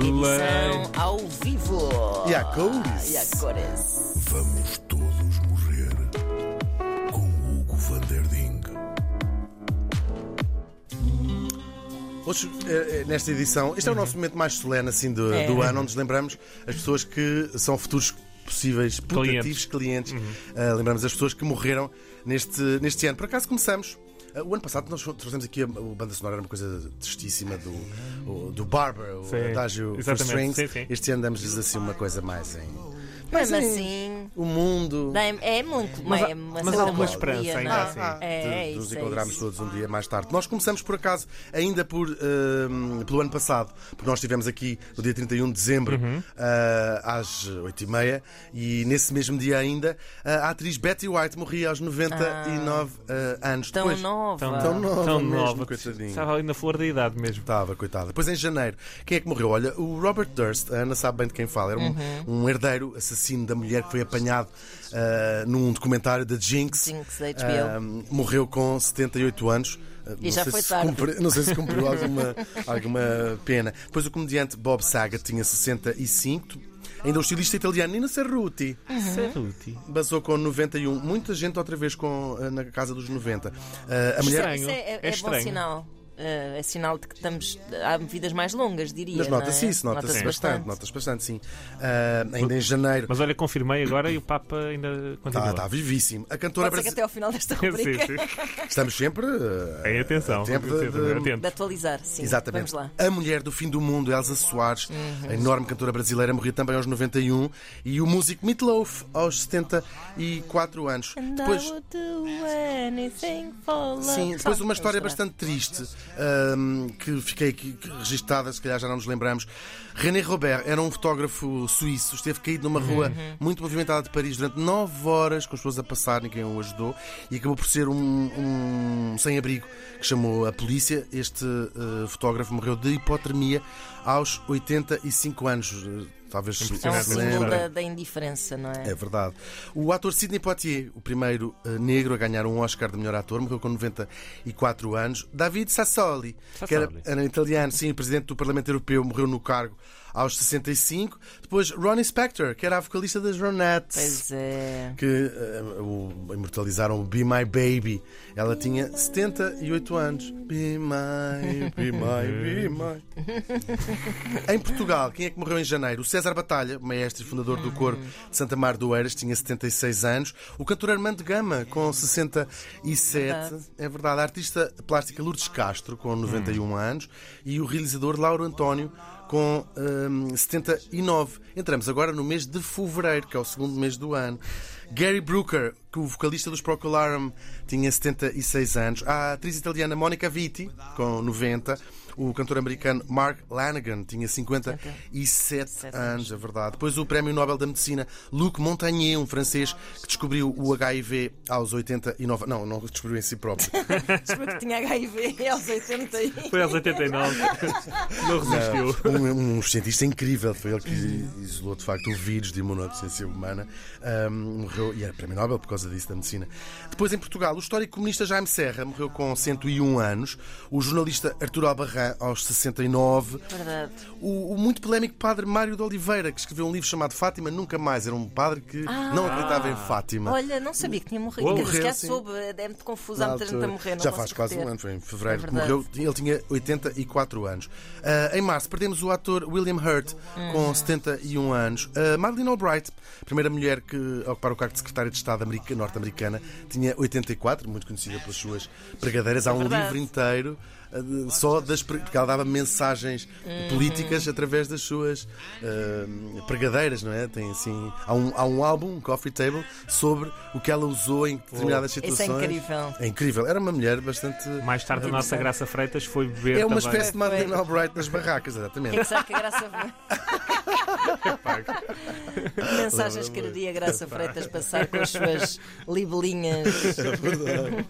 Edição ao vivo. E a cores. E a cores. Vamos todos morrer com Hugo van der Ding. Hoje, eh, eh, nesta edição, este é o nosso momento mais solene assim, do, do ano, onde nos lembramos as pessoas que são futuros possíveis putativos clientes. Eh, lembramos as pessoas que morreram neste, neste ano. Por acaso começamos. Eh, O ano passado nós trouxemos aqui a, banda sonora, era uma coisa tristíssima do, do Barber, o Sim, Adágio for Strings. sim, sim. Este ano damos-lhes assim uma coisa mais em. Mesmo em- assim, O mundo. dá- é muito. Mas há- é uma mas há alguma esperança ainda não é? assim. É, de, é de nos é encontrarmos todos um dia mais tarde. Nós começamos por acaso ainda por, ehm, pelo ano passado, porque nós estivemos aqui no dia 31 de dezembro Uhum. ah, às 8h30 e nesse mesmo dia ainda ah, a atriz Betty White morria aos 99 ah, anos. Tão Depois, nova. Tão nova. Tão mesmo, nova. coitadinha. Estava ali na flor da idade mesmo. Estava, coitada. Depois em janeiro, quem é que morreu? Olha, o Robert Durst, a Ana sabe bem de quem fala, era um, Uhum. um herdeiro assassino da mulher que foi apanhado ah, num documentário da Jinx. Jinx, da HBO. Ah, morreu com 78 anos. Ah, E não já sei foi se tarde. cumpri- não sei se cumpriu alguma, alguma pena. Depois o comediante Bob Saget tinha 65. Ainda o estilista italiano Nino Cerruti Cerruti. basou com 91. Muita gente outra vez com, na casa dos 90. Ah, a mulher. Estranho. Isso é, é- É é bom estranho. sinal. Eh, é sinal de que estamos. Há vidas mais longas, diria. Mas é? nota-se isso, nota-se bastante, nota-se bastante, sim. Ah, ainda em janeiro. Mas olha, confirmei agora e o Papa ainda continua. Está tá vivíssimo. A cantora Pode ser que até ao final desta Sim, rubrica sim. Estamos sempre. ah, Em atenção. tempo de- Sim, de- de atualizar. Sim, Exatamente. Vamos lá. A mulher do fim do mundo, Elsa Soares, Uhum. a enorme cantora brasileira, morreu também aos 91. E o músico Meatloaf, aos 74 anos. And Depois. I would do anything for love. Sim, depois uma história bastante triste ahm, que fiquei aqui registada, se calhar já não nos lembramos. René Robert era um fotógrafo suíço, esteve caído numa rua Uhum. muito movimentada de Paris durante nove horas com as pessoas a passar, ninguém o ajudou e acabou por ser um, um sem-abrigo que chamou a polícia. Este eh, fotógrafo morreu de hipotermia aos 85 anos. Talvez se, É um símbolo da, da indiferença, não é? É verdade. O ator Sidney Poitier, o primeiro eh, negro a ganhar um Oscar de melhor ator, morreu com 94 anos. David Sassoli, que era, Sassoli. era italiano, sim, presidente do Parlamento Europeu, morreu no cargo aos 65. Depois Ronnie Spector, que era a vocalista das Ronettes. Pois é. Que eh, o, imortalizaram o Be My Baby. Ela tinha 78 anos. Be My, Be My, Be My. Em Portugal, quem é que morreu em janeiro? O César Batalha, maestro e fundador do coro de Santa Mar do Eiras, tinha 76 anos. O cantor Armando Gama, com 67. Verdade. É verdade. A artista plástica Lourdes Castro, com 91 anos. E o realizador Lauro António, com hum, 79. Entramos agora no mês de fevereiro, que é o segundo mês do ano. Gary Brooker, que o vocalista dos Procol Harum, tinha 76 anos. A atriz italiana Monica Vitti, com 90. O cantor americano Mark Lanigan tinha 57 Sete anos, é verdade. Depois o Prémio Nobel da Medicina Luc Montagnier, um francês que descobriu o HIV aos 89. Não, não descobriu em si próprio. Desculpa que tinha HIV aos 80 e... Foi aos 89. Não resistiu. um, um cientista incrível, foi ele que isolou de facto o vírus de imunodeficiência humana. Um, morreu, e era prémio Nobel por causa disso da medicina. Depois, em Portugal, o histórico comunista Jaime Serra morreu com 101 anos. O jornalista Arturo Albarrán, aos 69. Verdade. O, o muito polémico padre Mário de Oliveira, que escreveu um livro chamado Fátima Nunca Mais. Era um padre que não acreditava em Fátima. Olha, não sabia que tinha morrido. Morreu, já sim. soube. É muito confuso. Há Na muita gente a morrer. Não Já faz quase ter. um ano, foi em fevereiro É que morreu. Ele tinha 84 anos. Ah, em março perdemos o ator William Hurt, Uhum. com 71 anos. A Madeleine Albright, primeira mulher que a ocupar o cargo de secretária de Estado america- norte-americana, tinha 84, muito conhecida pelas suas pregadeiras. Há um É livro inteiro ah, só das porque ela dava mensagens Uhum. políticas através das suas ah, pregadeiras, não é? Tem assim, há um, há um álbum, um coffee table, sobre o que ela usou em determinadas Isso é situações. incrível. É incrível. Era uma mulher bastante. Mais tarde, a nossa Graça Freitas foi beber É uma também. espécie de Madeleine. Albright nas barracas, que é exatamente. que será que a Graça. Que mensagens quereria a Graça Freitas passar com as suas libelinhas? É verdade.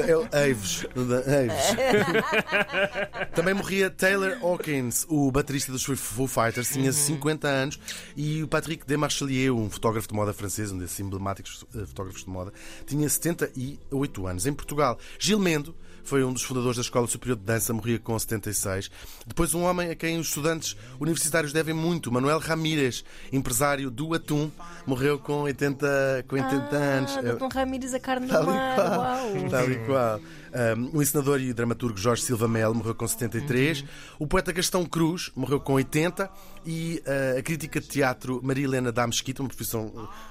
É o Aves. Aves. Também morria Taylor Hawkins, o baterista dos Foo Fighters, tinha 50 anos, e o Patrick Demarchelier, um fotógrafo de moda francês, um desses emblemáticos eh, fotógrafos de moda, tinha 78 anos. Em Portugal, Gilmendo, foi um dos fundadores da Escola Superior de Dança, morria com 76. Depois, um homem a quem os estudantes universitários devem muito, Manuel Ramírez, empresário do atum, morreu com 80, com 80 anos. Ah, Doutor Ramírez, a carne do Tal e mar. qual. Um, o encenador e dramaturgo Jorge Silva Melo morreu com 73. O poeta Gastão Cruz morreu com 80. E uh, a crítica de teatro Maria Helena da Mesquita, uma profissão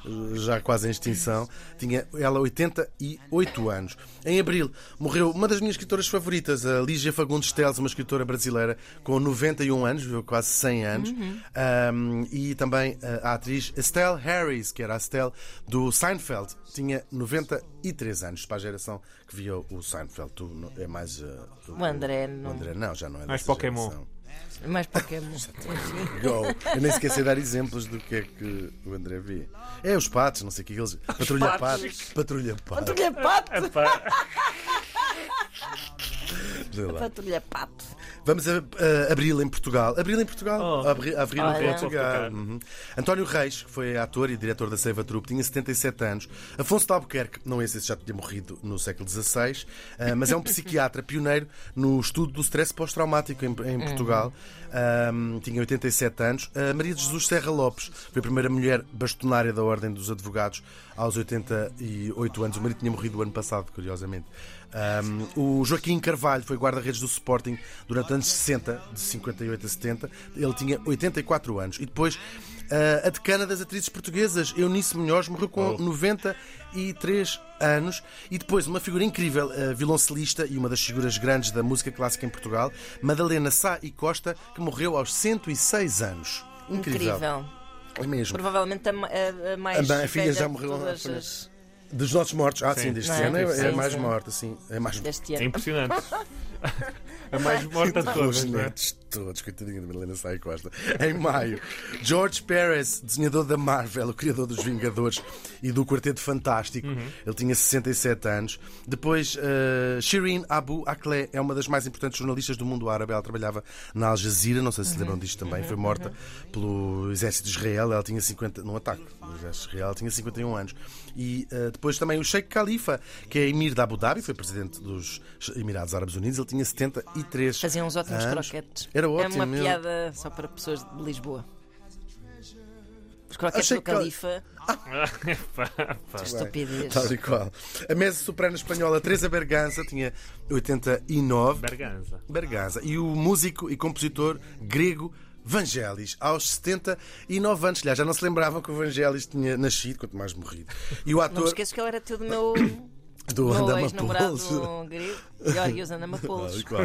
uh, já quase em extinção, tinha ela 88 anos. Em abril morreu uma das minhas escritoras favoritas, a Lígia Fagundes Teles, uma escritora brasileira com 91 anos, viveu quase 100 anos. Um, e também uh, a atriz Estelle Harris, que era a Estelle do Seinfeld, tinha 93 anos, para a geração que via o Seinfeld. Tu não- é mais. uh, O André o não. André não, já não é Mais dessa Pokémon. geração. Mais Pokémon. Go. Eu nem esqueci de dar exemplos do que é que o André vê. É os patos, não sei o que eles. Patrulha patos. Patrulha patos. Patrulha pato. Epá, Patrulha pato. Vamos a, a Abril em Portugal. Abril em Portugal. Oh. Abri- Abril Olha. em Portugal. Vou tocar. Uhum. António Reis, que foi ator e diretor da Seiva Trupe, tinha 77 anos. Afonso de Albuquerque, não esse, esse já tinha morrido no século XVI, ah, mas é um psiquiatra pioneiro no estudo do stress pós-traumático em, em Portugal. Ah, tinha 87 anos. A Maria de Jesus Serra Lopes foi a primeira mulher bastonária da Ordem dos Advogados aos 88 anos. O marido tinha morrido o ano passado, curiosamente. Um, o Joaquim Carvalho foi guarda-redes do Sporting durante os anos 60, de 58 a 70. Ele tinha 84 anos. E depois uh, a decana das atrizes portuguesas, Eunice Munhoz, morreu com 93 anos. E depois uma figura incrível, uh, violoncelista e uma das figuras grandes da música clássica em Portugal, Madalena Sá e Costa, que morreu aos 106 anos. Incrível. Incrível. É mesmo. Provavelmente a, a- a mais. A minha filha já morreu as- Dos nossos mortos. Ah, sim, Sim. deste é? ano é, é Sim, mais sim. morta, sim. É mais deste é impressionante. A mais morta de todas, não é? Todos, coitadinha da Madalena Sai Costa. Em maio, George Perez, desenhador da Marvel, o criador dos Vingadores e do Quarteto Fantástico, ele tinha 67 anos. Depois, uh, Shirin Abu Akleh é uma das mais importantes jornalistas do mundo árabe. Ela trabalhava na Al Jazeera, não sei se se lembram disto também. Foi morta pelo exército de Israel. Ela tinha 50, num ataque do exército de Israel, ela tinha 51 anos. E uh, depois também o Sheikh Khalifa, que é emir de Abu Dhabi, foi presidente dos Emirados Árabes Unidos. Ele tinha 73 Faziam uns ótimos anos. croquetes. Era É ótimo, uma meu. piada só para pessoas de Lisboa. Os croquetes Achei do que Califa. Pá. Estupidez. Tal e qual. A mesa soprano espanhola Teresa Berganza tinha 89. Berganza. Berganza. E o músico e compositor grego Vangelis, aos 79 anos. Aliás, já não se lembravam que o Vangelis tinha nascido, quanto mais morrido. E o Não me ator esqueço que ele era tio do meu, do Andama grego. Georgios Andamapoulos. Tal e qual.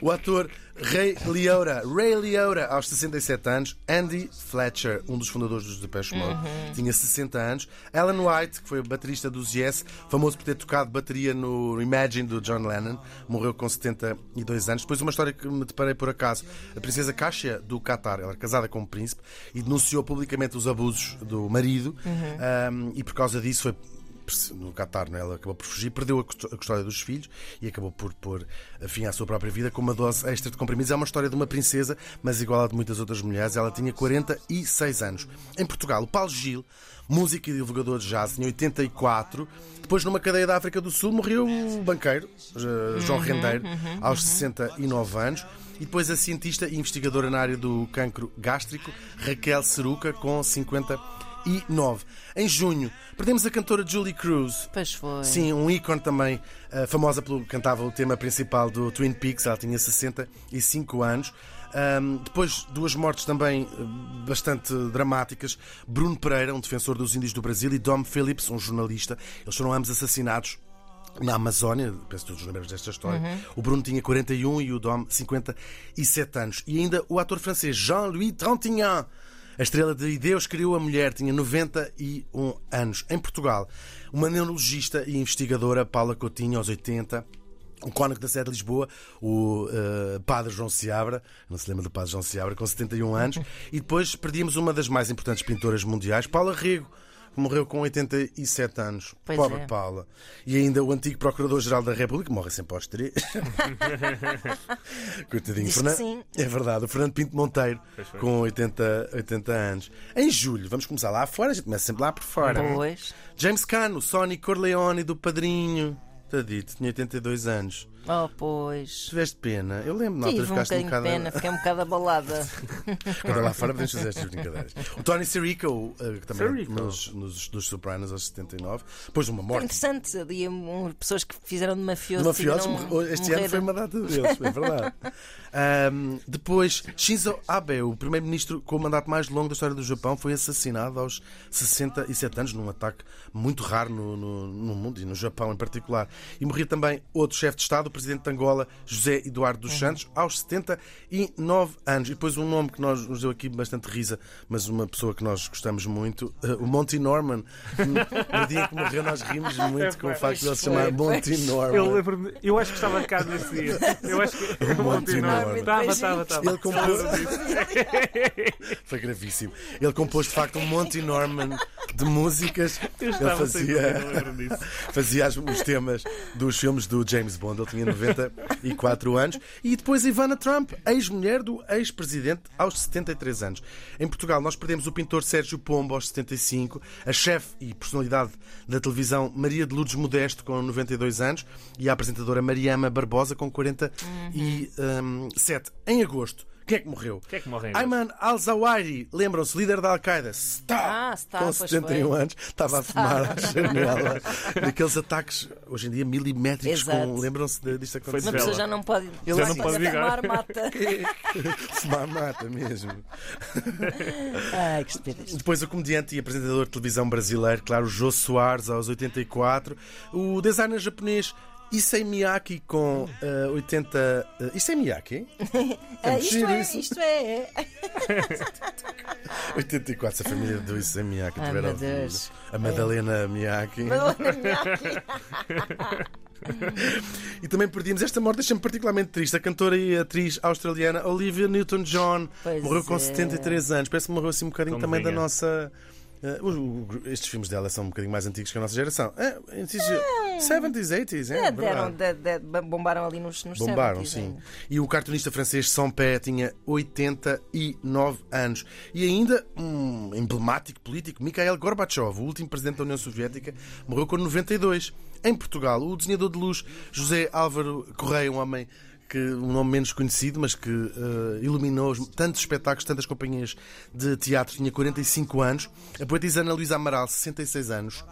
o ator Ray Liotta, Ray Liotta, aos 67 anos. Andy Fletcher, um dos fundadores dos Depeche Mode, tinha 60 anos. Alan White, que foi baterista dos Yes, famoso por ter tocado bateria no Imagine do John Lennon, morreu com 72 anos. Depois, uma história que me deparei por acaso: a princesa Kasia do Qatar, ela era casada com um príncipe e denunciou publicamente os abusos do marido, um, e por causa disso foi no Qatar, não é? ela acabou por fugir, perdeu a custódia dos filhos e acabou por pôr fim à sua própria vida com uma dose extra de comprimidos. É uma história de uma princesa, mas igual a de muitas outras mulheres. Ela tinha 46 anos. Em Portugal, o Paulo Gil, músico e divulgador de jazz, tinha 84. Depois, numa cadeia da África do Sul, morreu o banqueiro, eh, João Rendeiro, aos 69 anos. E depois a cientista e investigadora na área do cancro gástrico, Raquel Seruca, com 59. Em junho, perdemos a cantora Julie Cruz. Pois foi. Sim, um ícone também, eh, famosa pelo cantava o tema principal do Twin Peaks, ela tinha 65 anos. Ahm, depois, duas mortes também eh, bastante dramáticas. Bruno Pereira, um defensor dos índios do Brasil, e Dom Phillips, um jornalista. Eles foram ambos assassinados na Amazónia, penso todos lembram desta história. O Bruno tinha 41 e o Dom 57 anos. E ainda o ator francês Jean-Louis Trintignant, a estrela de Deus Criou a Mulher, tinha 91 anos. Em Portugal, uma neurologista e investigadora Paula Coutinho, aos 80. O cónico da sede de Lisboa, o eh, Padre João Seabra, não se lembra do Padre João Seabra, com 71 anos. E depois perdíamos uma das mais importantes pintoras mundiais, Paula Rego, que morreu com 87 anos. Pois Pobre é. Paula. E ainda o antigo Procurador-Geral da República, morre sempre aos três. Coitadinho. Que Fernan- sim. É verdade, o Fernando Pinto Monteiro, com 80, 80 anos. Em julho, vamos começar lá fora, a gente começa sempre lá por fora. Pois. James Caan, o Sonny Corleone do Padrinho. Tadito, tinha 82 anos. Oh, pois. Tiveste pena. Eu lembro, na altura Tive um ficaste um bocado. pena, fiquei um bocado abalada. Quando lá fora podemos fazer estas brincadeiras. O Tony Sirico, uh, que também Sirico. nos, nos, dos Sopranos aos 79, depois de uma morte. Interessante, ali um, pessoas que fizeram de mafioso. De mafiosos, morreu- este ano morrer. foi uma data deles, é verdade. Ahm, depois, Shinzo Abe, o primeiro-ministro com o mandato mais longo da história do Japão, foi assassinado aos 67 anos num ataque muito raro no, no- no mundo e no Japão em particular. E morria também outro chefe de Estado, o presidente de Angola, José Eduardo dos Santos, aos 79 anos. E depois um nome que nós, nos deu aqui bastante risa, mas uma pessoa que nós gostamos muito, eh, o Monty Norman. No dia em que morreu, nós rimos muito com o facto de ele se chamar Monty Norman. Eu lembro-me, eu acho que estava cá nesse dia. Eu acho que. O Monty Norman. Estava, estava, estava. Ele compôs. Foi gravíssimo. Ele compôs de facto um Monty Norman de músicas. Eu Ele sem dúvida, fazia, eu lembro disso. fazia as- os temas dos filmes do James Bond. Ele tinha 94 anos. E depois Ivana Trump, ex-mulher do ex-presidente, aos 73 anos. Em Portugal, nós perdemos o pintor Sérgio Pombo aos 75, a chefe e personalidade da televisão Maria de Lourdes Modesto, com 92 anos, e a apresentadora Mariama Barbosa, com 47. Em agosto, quem é que morreu? Quem é que morre em Ayman al-Zawahiri, lembram-se, líder da Al-Qaeda, está Ah, está, com pois 71 foi. anos, estava a fumar à janela. Daqueles ataques, hoje em dia, milimétricos, lembram-se disto Uma acontecer? pessoa Vela. já não pode. Ele Já não pode ligar. fumar mata. Fumar mata mesmo. Ai, que estupidez. Depois o comediante e apresentador de televisão brasileiro, claro, Jô Soares, aos 84. O designer japonês Issei Miyake, com eh, 80. Uh, Issei Miyake? Ah, muito isto, é, isso. isto é. 84, se a família do Issei Miyake Ai, tiver meu ouvido. Deus. A Madalena Miyake. E também perdemos esta morte, deixa-me particularmente triste. A cantora e atriz australiana Olivia Newton-John morreu com é. 73 anos. Parece que morreu assim um bocadinho também da novinha. nossa. O- estes filmes dela são um bocadinho mais antigos que a nossa geração. É, é, 70s, 80s, é, É, deram, de, de, bombaram ali nos, nos Bombaram, 70s sim. ainda. E o cartunista francês Sampé tinha 89 anos. E ainda um emblemático político, Mikhail Gorbachev, o último presidente da União Soviética, morreu com 92. Em Portugal, o desenhador de luz José Álvaro Correia, um homem que um nome menos conhecido, mas que eh, iluminou os- tantos espetáculos, tantas companhias de teatro, tinha 45 anos. A poetisa Ana Luísa Amaral, 66 anos.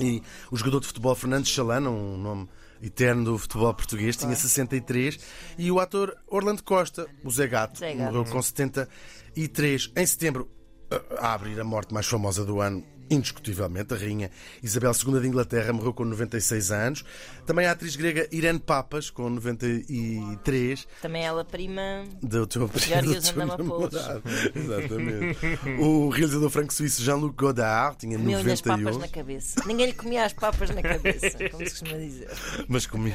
E o jogador de futebol Fernando Chalana, um nome eterno do futebol português, tinha 63. E o ator Orlando Costa, o Zé Gato, Zé Gato. morreu com 73. Em setembro, a abrir a morte mais famosa do ano, indiscutivelmente, a rainha Isabel II de Inglaterra morreu com 96 anos. Também a atriz grega Irene Papas, com 93. Também ela prima. Do teu, do teu namorado. Exatamente. O realizador franco-suíço Jean-Luc Godard tinha Comeu-lhe as papas 91. na cabeça. Ninguém lhe comia as papas na cabeça, como se costuma dizer. Mas comia.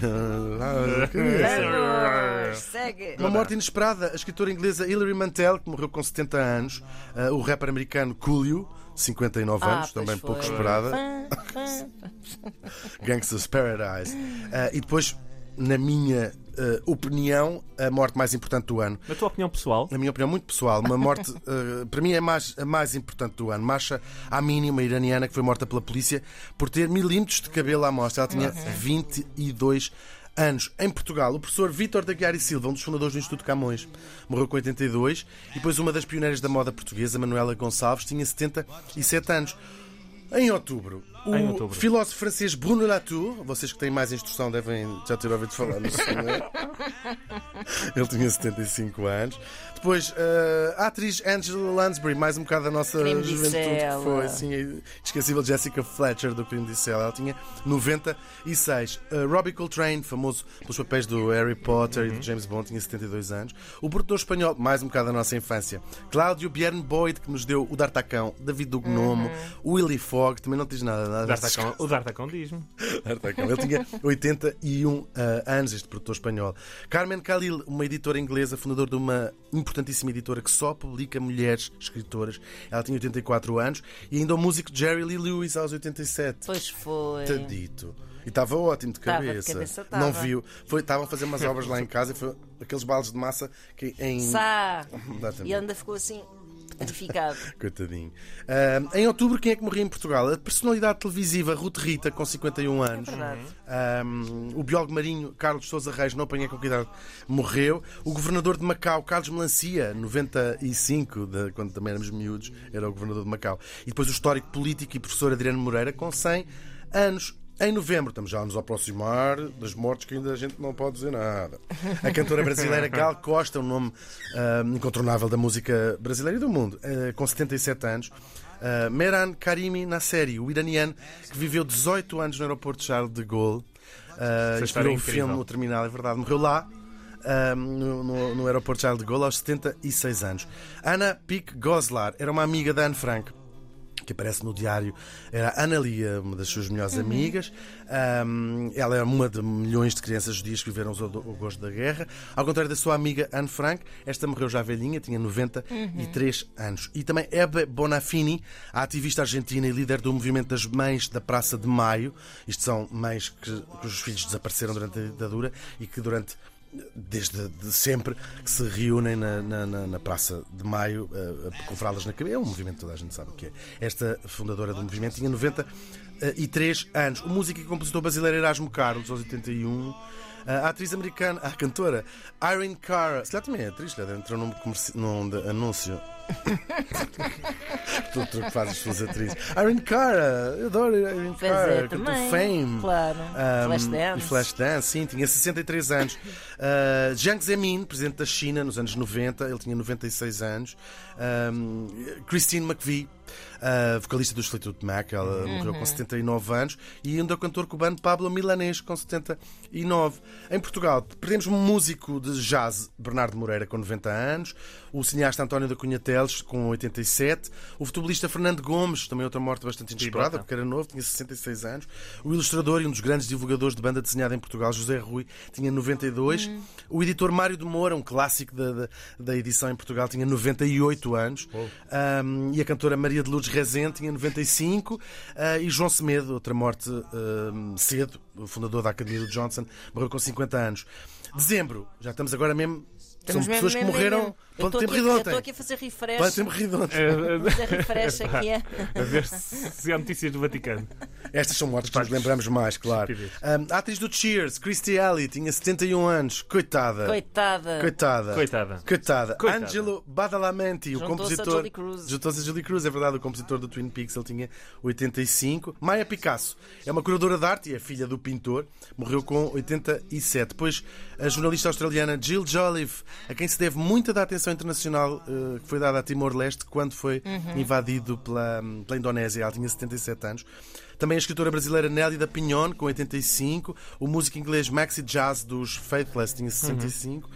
Ah, Vamos, segue. Uma morte inesperada. A escritora inglesa Hilary Mantel, que morreu com 70 anos. Ah, o rapper americano Coolio, 59 Ah, anos, também foi. pouco esperada. Gangsters Paradise. Ah, e depois, na minha ah, opinião, a morte mais importante do ano. Na tua opinião pessoal, Na minha opinião, muito pessoal, uma morte, ah, para mim, é mais, a mais importante do ano. Masha Amini, uma iraniana que foi morta pela polícia por ter milímetros de cabelo à mostra. Ela tinha 22 anos. Em Portugal, o professor Vítor da Guiar e Silva, um dos fundadores do Instituto Camões, morreu com 82. E depois, uma das pioneiras da moda portuguesa, Manuela Gonçalves, tinha 77 anos. Em outubro, o Em outubro. filósofo francês Bruno Latour, vocês que têm mais instrução devem já ter ouvido falar no senhor. Ele tinha 75 anos. Depois, eh, a atriz Angela Lansbury, mais um bocado da nossa Crime juventude que foi, sim, a esquecível Jessica Fletcher do Crime Dicela. Ela tinha 96. Eh, Robbie Coltrane, famoso pelos papéis do Harry Potter e do James Bond, tinha 72 anos. O produtor espanhol, mais um bocado da nossa infância. Cláudio Bjorn Boyd, que nos deu o D'Artacão, David do Gnomo, Willy Fogg, também não diz nada. Nada D'Artacão- o D'Artacão diz-me. D'Artacão. Ele tinha 81 ah, anos, este produtor espanhol. Carmen Khalil, uma editora inglesa, fundador de uma importantíssima editora que só publica mulheres escritoras. Ela tinha 84 anos. E ainda o músico Jerry Lee Lewis, aos 87. Pois foi. Tadito. E estava ótimo de Estava de cabeça. cabeça. Não viu. Foi, estavam a fazer umas obras lá em casa e foi aqueles baldes de massa que em. Sá. E ainda ficou assim. Coitadinho. Ah, em outubro, quem é que morria em Portugal? A personalidade televisiva Ruth Rita, com 51 anos. Verdade. Ah, o biólogo marinho Carlos Sousa Reis, não apanhei com que idade, morreu. O governador de Macau, Carlos Melancia, 95, de- quando também éramos miúdos, era o governador de Macau. E depois o histórico político e professor Adriano Moreira, com 100 anos. Em novembro, estamos já a nos aproximar das mortes que ainda a gente não pode dizer nada. A cantora brasileira Gal Costa, um nome ah, incontornável da música brasileira e do mundo, ah, com 77 anos. Ah, Mehran Karimi Nasseri, o iraniano que viveu 18 anos no aeroporto de Charles de Gaulle. Uh, é um incrível. filme, O Terminal, é verdade. Morreu lá, no, no- no aeroporto Charles de Gaulle, aos 76 anos. Ana Pic Goslar era uma amiga da Anne Frank que aparece no diário, era a Ana Lia, uma das suas melhores amigas. Ahm, ela é uma de milhões de crianças judias que viveram o, gosto da guerra. Ao contrário da sua amiga Anne Frank, esta morreu já velhinha, tinha 93 anos. E também Hebe Bonafini, a ativista argentina e líder do movimento das mães da Praça de Maio. Isto são mães que, cujos filhos desapareceram durante a ditadura e que durante desde de sempre que se reúnem na, na- na- Praça de Maio eh, com fraldas na cabeça. É um movimento toda a gente sabe o que é. Esta fundadora do movimento tinha 93 anos. O músico e compositor brasileiro Erasmo Carlos, aos 81. A atriz americana, a cantora Irene Cara, se calhar também é atriz, calhar entrou num, num anúncio. tu, tu que fazes suas atrizes. Irene Cara, eu adoro Irene Pois Cara, é, cantou. Fame. Claro. Um, Flashdance. Flashdance, sim, tinha 63 anos. Uh, Jiang Zemin, presidente da China nos anos 90, ele tinha 96 anos. Um, Christine McVie, uh, vocalista dos Fleetwood Mac, ela morreu com 79 anos. E ainda o cantor cubano Pablo Milanês, com 79. Em Portugal, perdemos um músico de jazz, Bernardo Moreira, com 90 anos. O cineasta António da Cunha Teles, com 87. O futebolista Fernando Gomes, também outra morte bastante inesperada, porque era novo, tinha 66 anos. O ilustrador e um dos grandes divulgadores de banda desenhada em Portugal, José Rui, tinha 92. O editor Mário de Moura, um clássico da, da, da edição em Portugal, tinha 98 anos. Um, e a cantora Maria de Lourdes Rezende tinha 95. Ah, e João Semedo, outra morte um, cedo, o fundador da Academia do Johnson, morreu com 50 anos. Dezembro, já estamos agora mesmo. Estamos São mesmo- pessoas que mesmo- morreram. mesmo. Eu Pode estou ter aqui-. Estou aqui a fazer refresh. Pode ter morrido ontem. Fazer refresh aqui é. A ver se, se há notícias do Vaticano. Estas são mortes que nos lembramos mais, claro. Um, a atriz do Cheers, Christy Alley, tinha 71 anos. Coitada. Coitada. Coitada. Coitada. Coitada. Coitada. Angelo Badalamenti, o Juntou-se a compositor. Julie Cruz. Juntou-se a Julie Cruz, é verdade, o compositor do Twin Peaks, ele tinha 85. Maia Picasso é uma curadora de arte e é filha do pintor, morreu com 87. Depois, a jornalista australiana Jill Jolliffe, a quem se deve muita da atenção internacional eh, que foi dada a Timor-Leste quando foi Uhum. invadido pela, pela Indonésia. Ela tinha 77 anos. Também a escritora brasileira Nélida Pinhon, com 85. O músico inglês Maxi Jazz dos Faithless tinha 65.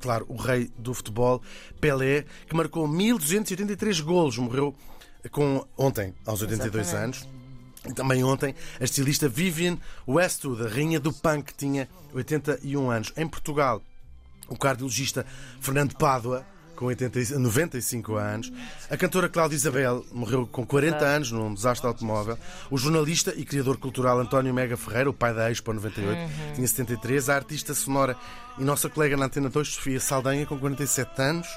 Claro, o rei do futebol, Pelé, que marcou 1283 golos, morreu com ontem, aos 82 Exatamente. anos. E também ontem, a estilista Vivienne Westwood, a rainha do punk, tinha 81 anos. Em Portugal, o cardiologista Fernando Pádua, com 80, 95 anos. A cantora Cláudia Isabel morreu com 40 anos num desastre automóvel. O jornalista e criador cultural António Mega Ferreira, o pai da Expo 98, tinha 73. A artista sonora e nossa colega na Antena 2, Sofia Saldanha, com 47 anos.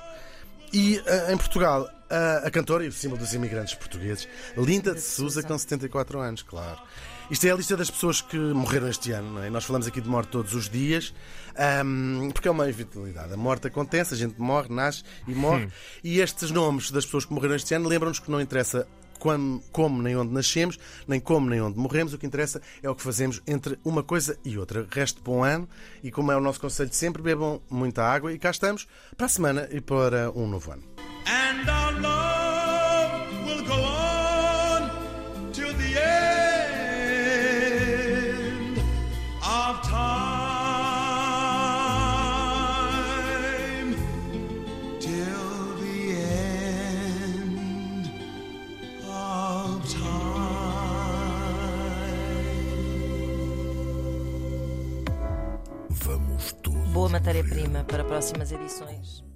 E ah, em Portugal, a, a cantora e o símbolo dos imigrantes portugueses, Linda de Souza, com 74 anos, claro. Isto é a lista das pessoas que morreram este ano, não é? Nós falamos aqui de morte todos os dias, ahm, porque é uma inevitabilidade. A morte acontece, a gente morre, nasce e morre. E estes nomes das pessoas que morreram este ano lembram-nos que não interessa quando, como nem onde nascemos, nem como nem onde morremos. O que interessa é o que fazemos entre uma coisa e outra. Resto bom ano e, como é o nosso conselho de sempre, bebam muita água. E cá estamos para a semana e para um novo ano. Matéria-prima para próximas edições.